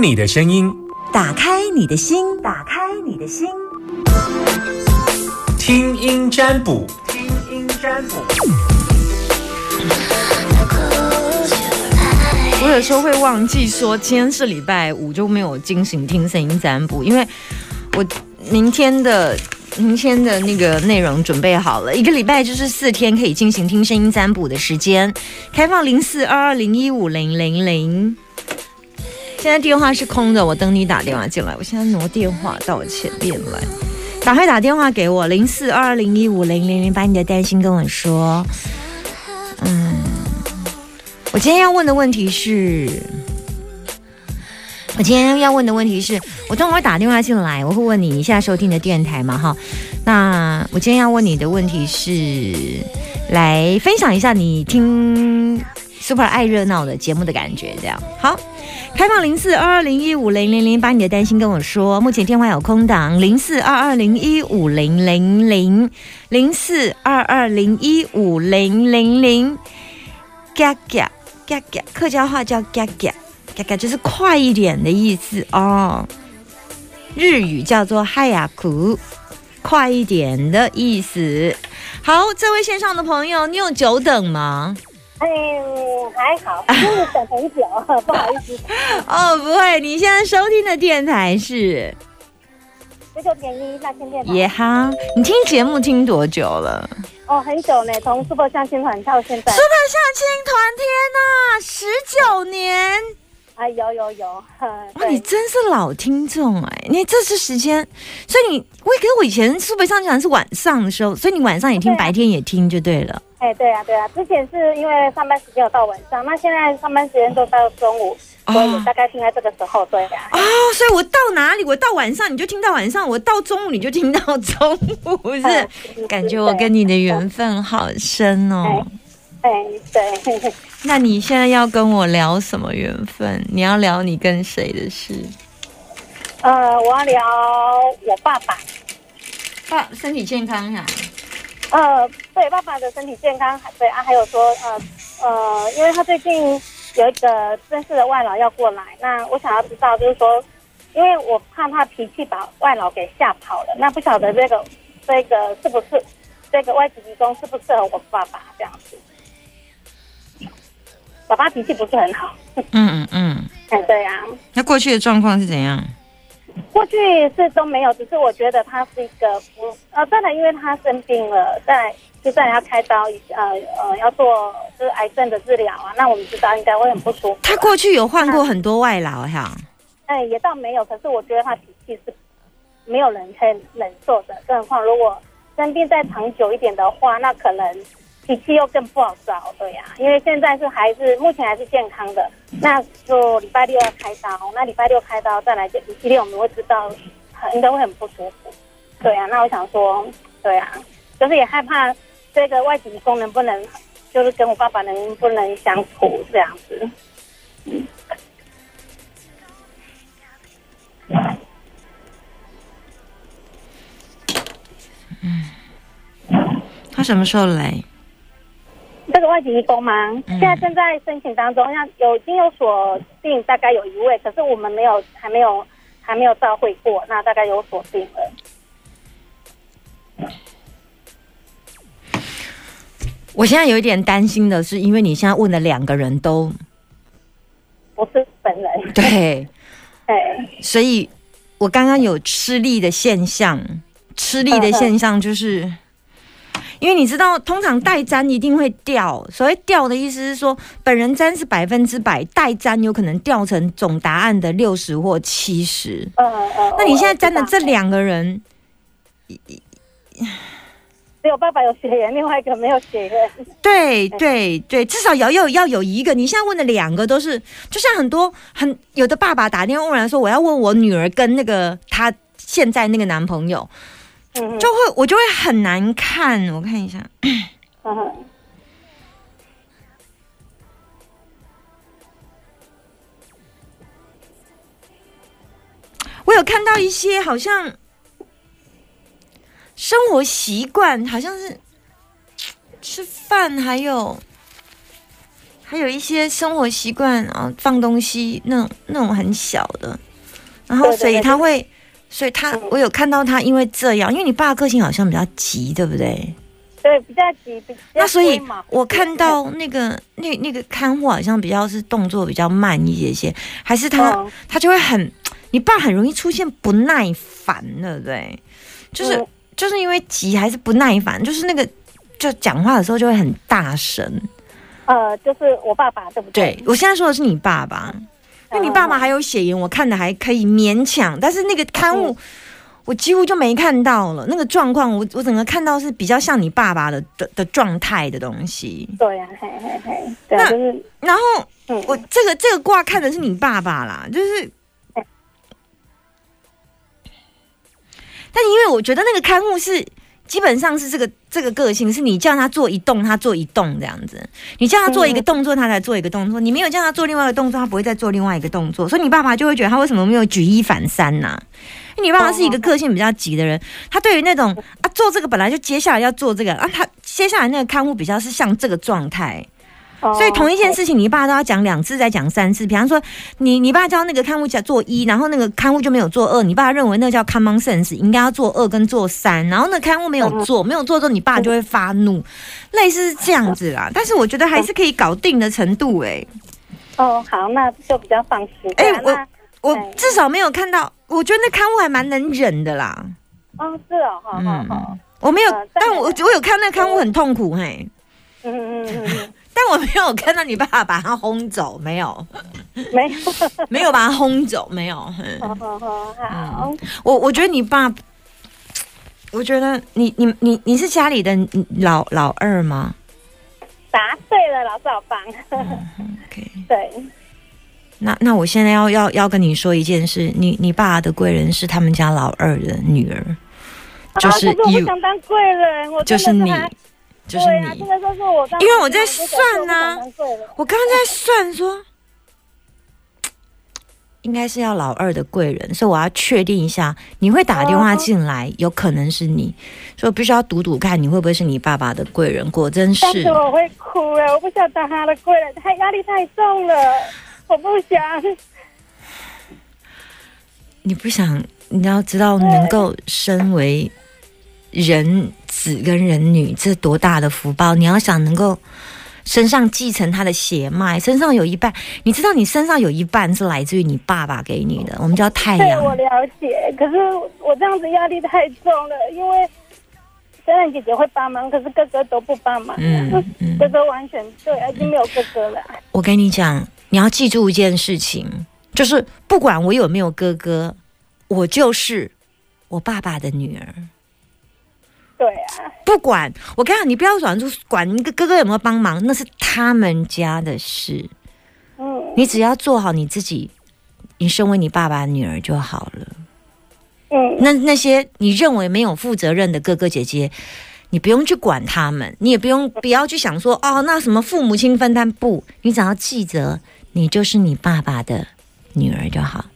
你的声音，打开你的心，打开你的心，听音占卜，听音占卜。我有时候会忘记说今天是礼拜五，就没有进行听声音占卜，因为我明天的明天的那个内容准备好了，一个礼拜就是四天可以进行听声音占卜的时间，开放零四二二零一五零零零。现在电话是空的，我等你打电话进来。我现在挪电话到前面来，赶快打电话给我零四二零一五零零零，把你的担心跟我说。嗯，我今天要问的问题是，我今天要问的问题是，我等会儿打电话进来，我会问你你现在收听的电台嘛？哈，那我今天要问你的问题是，来分享一下你听 Super 爱热闹的节目的感觉，这样好。开放零四二二零一五零零零，把你的担心跟我说。目前电话有空档，零四二二零一五零零零零四二二零一五零零零。嘎嘎嘎嘎，客家话叫嘎嘎嘎嘎，就是快一点的意思哦。日语叫做嗨呀苦，快一点的意思。好，这位线上的朋友，你有久等吗？哎，还好，就是等很久，不好意思。哦，不会，你现在收听的电台是九九点一那天电台。也哈，你听节目听多久了哦，很久呢，从 Super 相亲团到现在。？Super 相亲团，天哪，十九年！啊，有有有，哇，你真是老听众哎！你这是时间，所以你我给我以前 Super 相亲团是晚上的时候，所以你晚上也听，啊白天也听就对了。哎，对啊对啊，之前是因为上班时间有到晚上，那现在上班时间都到中午，所以大概听在这个时候，对啊。哦，所以我到哪里，我到晚上你就听到晚上，我到中午你就听到中午，是嗯感觉我跟你的缘分好深哦。哎，对，那你现在要跟我聊什么缘分？你要聊你跟谁的事？呃，我要聊我爸爸，爸身体健康呀、呃，对爸爸的身体健康，对啊，还有说，呃呃，因为他最近有一个正式的外劳要过来，那我想要知道，就是说，因为我怕他脾气把外劳给吓跑了，那不晓得这个这个是不是这个外籍职工适不适合我爸爸这样子？爸爸脾气不是很好，嗯嗯嗯。哎，对呀、那过去的状况是怎样？过去是都没有，只是我觉得他是一个不呃，真的因为他生病了，在就算要开刀，呃呃要做就是癌症的治疗啊，那我们知道应该会很不舒服。他过去有换过很多外劳哈。哎也倒没有，可是我觉得他脾气是没有人可以忍受的，更何况如果生病再长久一点的话，那可能脾气又更不好找，对呀、因为现在是还是目前还是健康的，那就礼拜六要开刀，那礼拜六开刀再来就礼拜六我们会知道，很应该会很不舒服，对呀、那我想说，对呀、就是也害怕这个外籍义工能不能，就是跟我爸爸能不能相处这样子。嗯他什么时候来？这个外籍义工吗？现在正在申请当中，像有已经有锁定，大概有一位，可是我们没有，还没有，还没有照会过，那大概有锁定了。我现在有一点担心的是，因为你现在问的两个人都不是本人，对，对，所以我刚刚有吃力的现象，吃力的现象就是。因为你知道，通常代粘一定会掉。所谓掉的意思是说，本人粘是百分之百，代粘有可能掉成总答案的六十或七十。呃呃。那你现在粘的这两个人，只有爸爸有血缘，另外一个没有血缘。对对对，至少要要要有一个。你现在问的两个都是，就像很多很有的爸爸打电话问来说，我要问我女儿跟那个她现在那个男朋友，嗯就会我就会很难看。我看一下，嗯我有看到一些好像生活习惯，好像是吃饭还有还有一些生活习惯啊，放东西那种那种很小的，然后所以对他会，所以他嗯我有看到他因为这样，因为你爸个性好像比较急，对不对？对，比较急，比较那所以我看到那个那那个看护好像比较是动作比较慢一些些，还是他、嗯他就会很，你爸很容易出现不耐烦，对不对？就是、嗯就是因为急还是不耐烦，就是那个就讲话的时候就会很大声。呃，就是我爸爸，对不对对？我现在说的是你爸爸，因为你爸爸还有血缘，我看的还可以勉强，但是那个刊物。嗯我几乎就没看到了那个状况，我我整个看到是比较像你爸爸的的的状态的东西。对呀、嘿嘿嘿，对啊，那就是然后嗯，我这个这个卦看的是你爸爸啦，就是，但因为我觉得那个刊物是基本上是这个这个个性，是你叫他做一动，他做一动这样子。你叫他做一个动作，他才做一个动作；你没有叫他做另外一个动作，他不会再做另外一个动作。所以你爸爸就会觉得他为什么没有举一反三呐、因为你爸爸是一个个性比较急的人，他对于那种啊做这个本来就接下来要做这个啊，他接下来那个看护比较是像这个状态。哦所以同一件事情，你爸都要讲两次，再讲三次。比方说，你你爸教那个看护叫做一，然后那个看护就没有做二，你爸认为那叫 common sense，应该要做二跟做三，然后那看护没有做，没有做之后，你爸就会发怒，类似是这样子啦。但是我觉得还是可以搞定的程度、欸，哦，好，那就比较放心。哎我我至少没有看到，我觉得那看护还蛮能忍的啦。哦是哦，好好好，嗯，我没有呃，但我我有看那看护很痛苦，嘿。嗯嗯嗯嗯但我没有看到你爸爸把他轰走，没有，嗯，没有，没有把他轰走，没有。嗯。好好好。好，我我觉得你爸，我觉得你你你你是家里的老老二吗？答对了，老早帮。？OK，对，那那我现在要要要跟你说一件事，你你爸的贵人是他们家老二的女儿，就是啊我 you，不想当贵人，我就是你就是对啊，你真。的就是我当，因为我在算啊我刚刚在算说，应该是要老二的贵人，所以我要确定一下，你会打电话进来，有可能是你，所以我必须要赌赌看你会不会是你爸爸的贵人。果真是但，是我会哭哎，我不想当他的贵人，他压力太重了，我不想。你不想，你要知道，能够身为人子跟人女，这多大的福报！你要想能够身上继承他的血脉，身上有一半，你知道你身上有一半是来自于你爸爸给你的，我们叫太对，阳。我了解，可是我这样子压力太重了，因为虽然姐姐会帮忙，可是哥哥都不帮忙。嗯嗯哥哥完全对，已经没有哥哥了。我跟你讲，你要记住一件事情，就是不管我有没有哥哥，我就是我爸爸的女儿。对啊，不管我跟你讲，你不要管出管你哥哥有没有帮忙，那是他们家的事。嗯，你只要做好你自己，你身为你爸爸的女儿就好了。嗯，那那些你认为没有负责任的哥哥姐姐，你不用去管他们，你也不用不要去想说哦，那什么父母亲分担不，你只要记得，你就是你爸爸的女儿就好。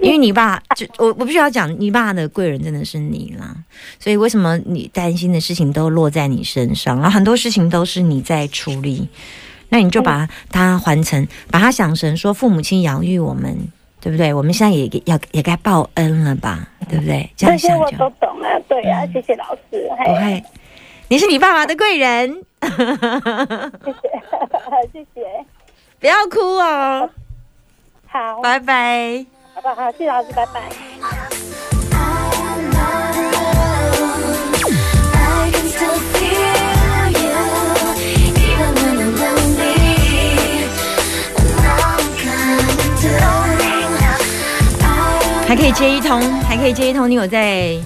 因为你爸就我我必须要讲，你爸的贵人真的是你啦，所以为什么你担心的事情都落在你身上，然后很多事情都是你在处理，那你就把它还成，把它想成说父母亲养育我们，对不对？我们现在也要也该报恩了吧，对不对？这样想就都懂了。对啊，谢谢老师。不会，你是你爸爸的贵人，谢谢，谢谢。不要哭哦，好，拜拜。好不好？谢谢老师，拜拜。I can still feel you, even when I'm lonely. I'm coming through. I 还可以接一通，还可以接一通，你有在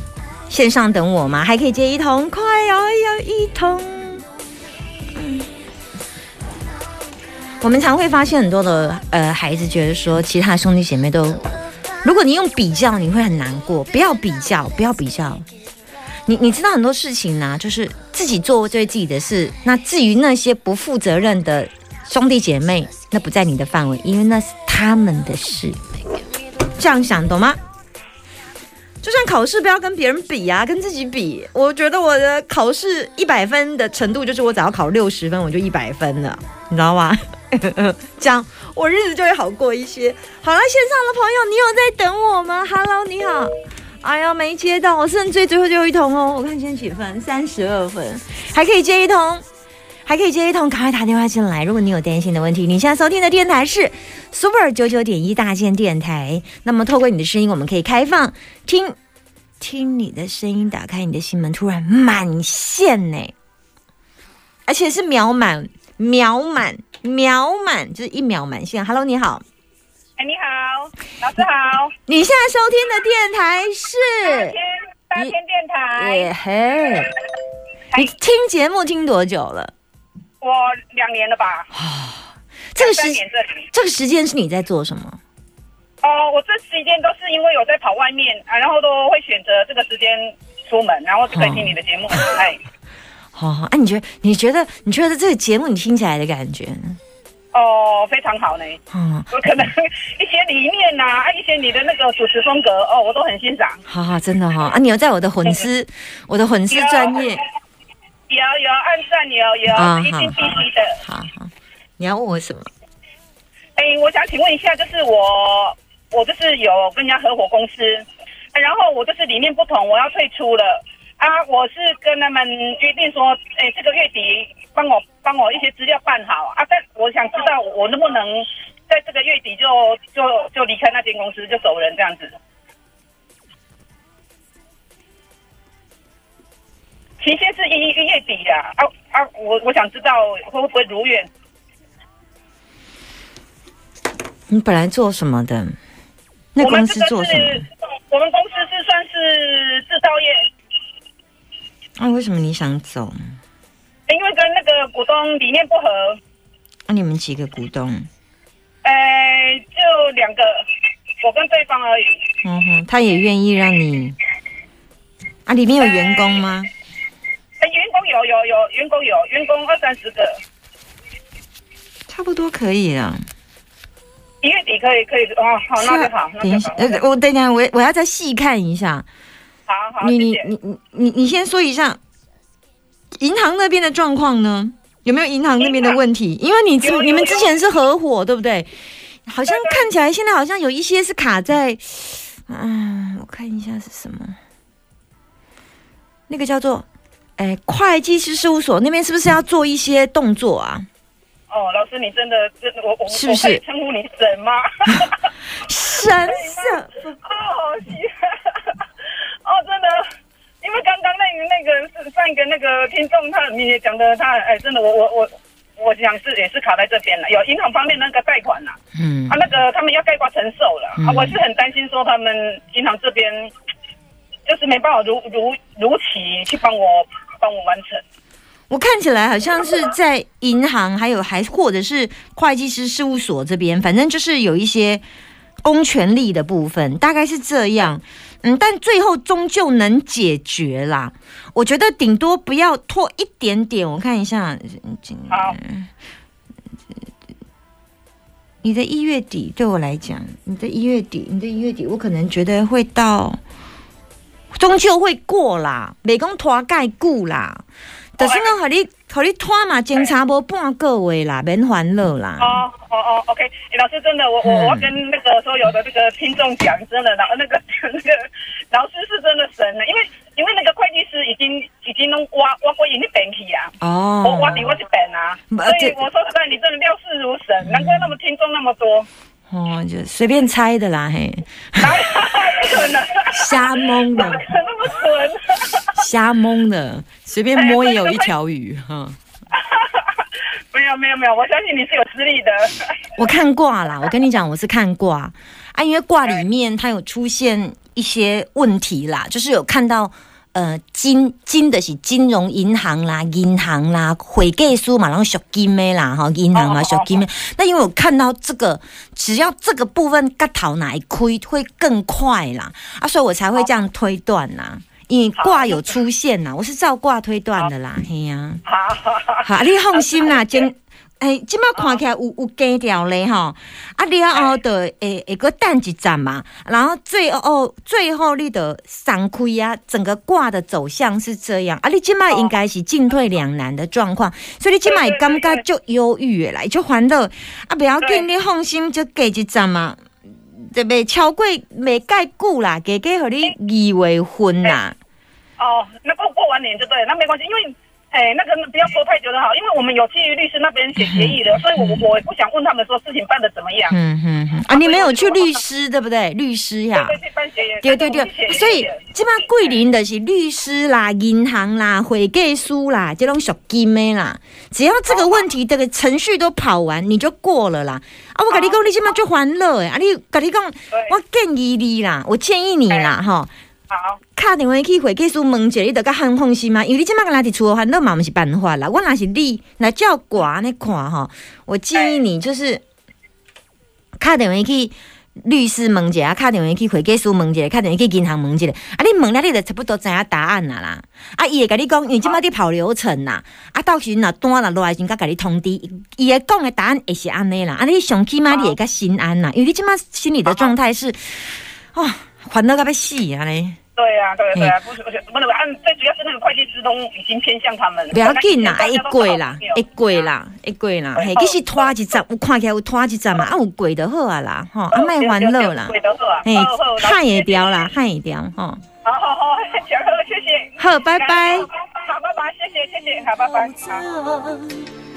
线上等我吗？还可以接一通，快哦，要一通。嗯我们常会发现很多的呃孩子觉得说，其他兄弟姐妹都，如果你用比较，你会很难过。不要比较，不要比较。你你知道很多事情呢、就是自己做对自己的事。那至于那些不负责任的兄弟姐妹，那不在你的范围，因为那是他们的事。这样想懂吗？就算考试不要跟别人比啊，跟自己比。我觉得我的考试一百分的程度，就是我只要考六十分，我就一百分了，你知道吗？这样我日子就会好过一些。好了，线上的朋友，你有在等我吗？Hello，你好。哎呀，没接到，我剩最最后最后一通哦。我看现在几分？三十二分，还可以接一通，还可以接一通，赶快打电话进来。如果你有担心的问题，你现在收听的电台是 Super 九九点一大件电台。那么透过你的声音，我们可以开放听听你的声音，打开你的心门，突然满线呢，而且是秒满、秒满、秒满，就是一秒满线。Hello，你好，哎，你好，老师好，你现在收听的电台是天大天电台，耶嘿，你听节目听多久了？我两年了吧，啊 这个时间这个时间是你在做什么？哦，我这时间都是因为有在跑外面啊，然后都会选择这个时间出门，然后就可以听你的节目。哎，好好，啊，你觉得你觉得你觉得这个节目你听起来的感觉呢？哦，非常好呢。嗯，我可能一些理念呐、啊，一些你的那个主持风格，哦，我都很欣赏。好好，真的哈、啊，你有在我的粉丝，我的粉丝专业，有有按赞有有，啊一定必须的。好好，你要问我什么？哎，我想请问一下，就是我我就是有跟人家合伙公司，哎然后我就是理念不同，我要退出了啊。我是跟他们约定说，哎，这个月底帮我帮我一些资料办好啊。但我想知道我能不能在这个月底就就就离开那间公司，就走人这样子。期限是一一月底的啊啊！我我想知道会不会如愿。你本来做什么的？那公司做什么？，我们公司是算是制造业，啊，为什么你想走？因为跟那个股东理念不合，啊，你们几个股东？呃，就两个，我跟对方而已。嗯哼，他也愿意让你啊？里面有员工吗？呃，员工有有有，员工有员工二三十个，差不多可以了。一月底可以可以哦，好，那就好，那等一下，，呃，我等一下，我我要再细看一下。好好，你你。你你你你先说一下银行那边的状况呢？有没有银行那边的问题？因为你之你们之前是合伙，对不对？好像看起来现在好像有一些是卡在，嗯，我看一下是什么，那个叫做，哎，会计师事务所那边是不是要做一些动作啊？哦，老师，你真的真的，我我是不是称呼你神吗？神社，哦，是，哦，真的，因为刚刚那个那个是 上一个那个听众，他你也讲的，他哎，真的，我我我我想是也是卡在这边了，有银行方面那个贷款呐、嗯。啊，那个他们要盖瓜承受了、嗯。啊，我是很担心说他们银行这边就是没办法如如如期去帮我帮我完成。我看起来好像是在银行，还有还或者是会计师事务所这边，反正就是有一些公权力的部分，大概是这样。嗯，但最后终究能解决啦。我觉得顶多不要拖一点点。我看一下，你的一月底对我来讲，你的一月底，你的一月底，我可能觉得会到，终究会过啦，美工拖盖久啦。但是讲，互你，互你拖嘛，警察无半个月啦，免烦恼啦。哦哦哦，OK，欸老师真的，我我嗯。我要跟那个所有的那个听众讲，真的，老那个那个 老师是真的神了，因为因为那个会计师已经已经弄挖挖过你那边去啊，哦，我挖底我这边啊，不所以我说实在，你真的料事如神，难怪那么听众那么多，哦，就随便猜的啦，嘿，哪不可能，瞎蒙的，怎么可能那么准？瞎蒙的，随便摸也有一条鱼哈。没有没有没有，我相信你是有实力的。我看卦啦，我跟你讲，我是看卦啊，因为卦里面它有出现一些问题啦，就是有看到呃金金的是金融银行啦、银行啦、会计书嘛，然后属金的啦，哈，银行嘛哦属金的。那因为我看到这个，只要这个部分嘎头哪一亏会更快啦，啊，所以我才会这样推断啦。因为卦有出现啦，我是照卦推断的啦，嘿呀、好。好你放心啦，检哎，即摆看起来有有加掉咧吼，啊，了后的会会个等一站嘛，然后最后最后你的散开啊，整个卦的走向是这样。啊，你即摆应该是进退两难的状况，所以你即摆对对感觉对就忧郁的啦，就烦恼。啊，不要紧，你放心，就加一站嘛。就未？超过袂介久啦，加加互你二月份啦。哦，那过过完年就对，那没关系，因为。哎，那个不要说太久的好，因为我们有基于律师那边写协议的，所以我我不想问他们说事情办的怎么样。嗯啊，你没有去律师对不对？律师呀，对对，去办协议。对对对，所以即摆桂林的是律师啦、银行啦、会计师啦，这种小金的啦。只要这个问题这个程序都跑完，你就过了啦。啊，我跟你讲，你即摆就欢乐哎！啊，你跟你讲，我建议你啦，我建议你啦，吼。好，打电话去会计师问一下，你得甲很放心嘛，因为你即摆个来伫厝烦恼嘛，毋是办法啦。我若是你，来照挂安尼看吼，我建议你就是打电话去律师问一下，打电话去会计师问一下，打电话去银行问一下。啊，你问了，你就差不多知影答案啦啦。啊，伊会甲你讲，因为即摆伫跑流程啦。啊，到时若单若落来时，甲甲你通知，伊会讲的答案会是安尼啦。啊，你上起码你会较心安啦，因为你即摆心理的状态是，哦，烦恼到要死啊咧。对呀，对对啊，不是不是，不能按，最主要是那个会计师都已经偏向他们。不要紧啦，会大家都过啦好朋，友会过。啦，会过啦。嘿，其实拖一站，有看起来有拖一站嘛，啊有贵就好啊啦，吼，啊莫欢乐啦，嘿，喊会掉啦，喊会掉，吼。好好 好，谢谢。好，拜拜。好，拜拜，谢谢谢谢，好，拜拜。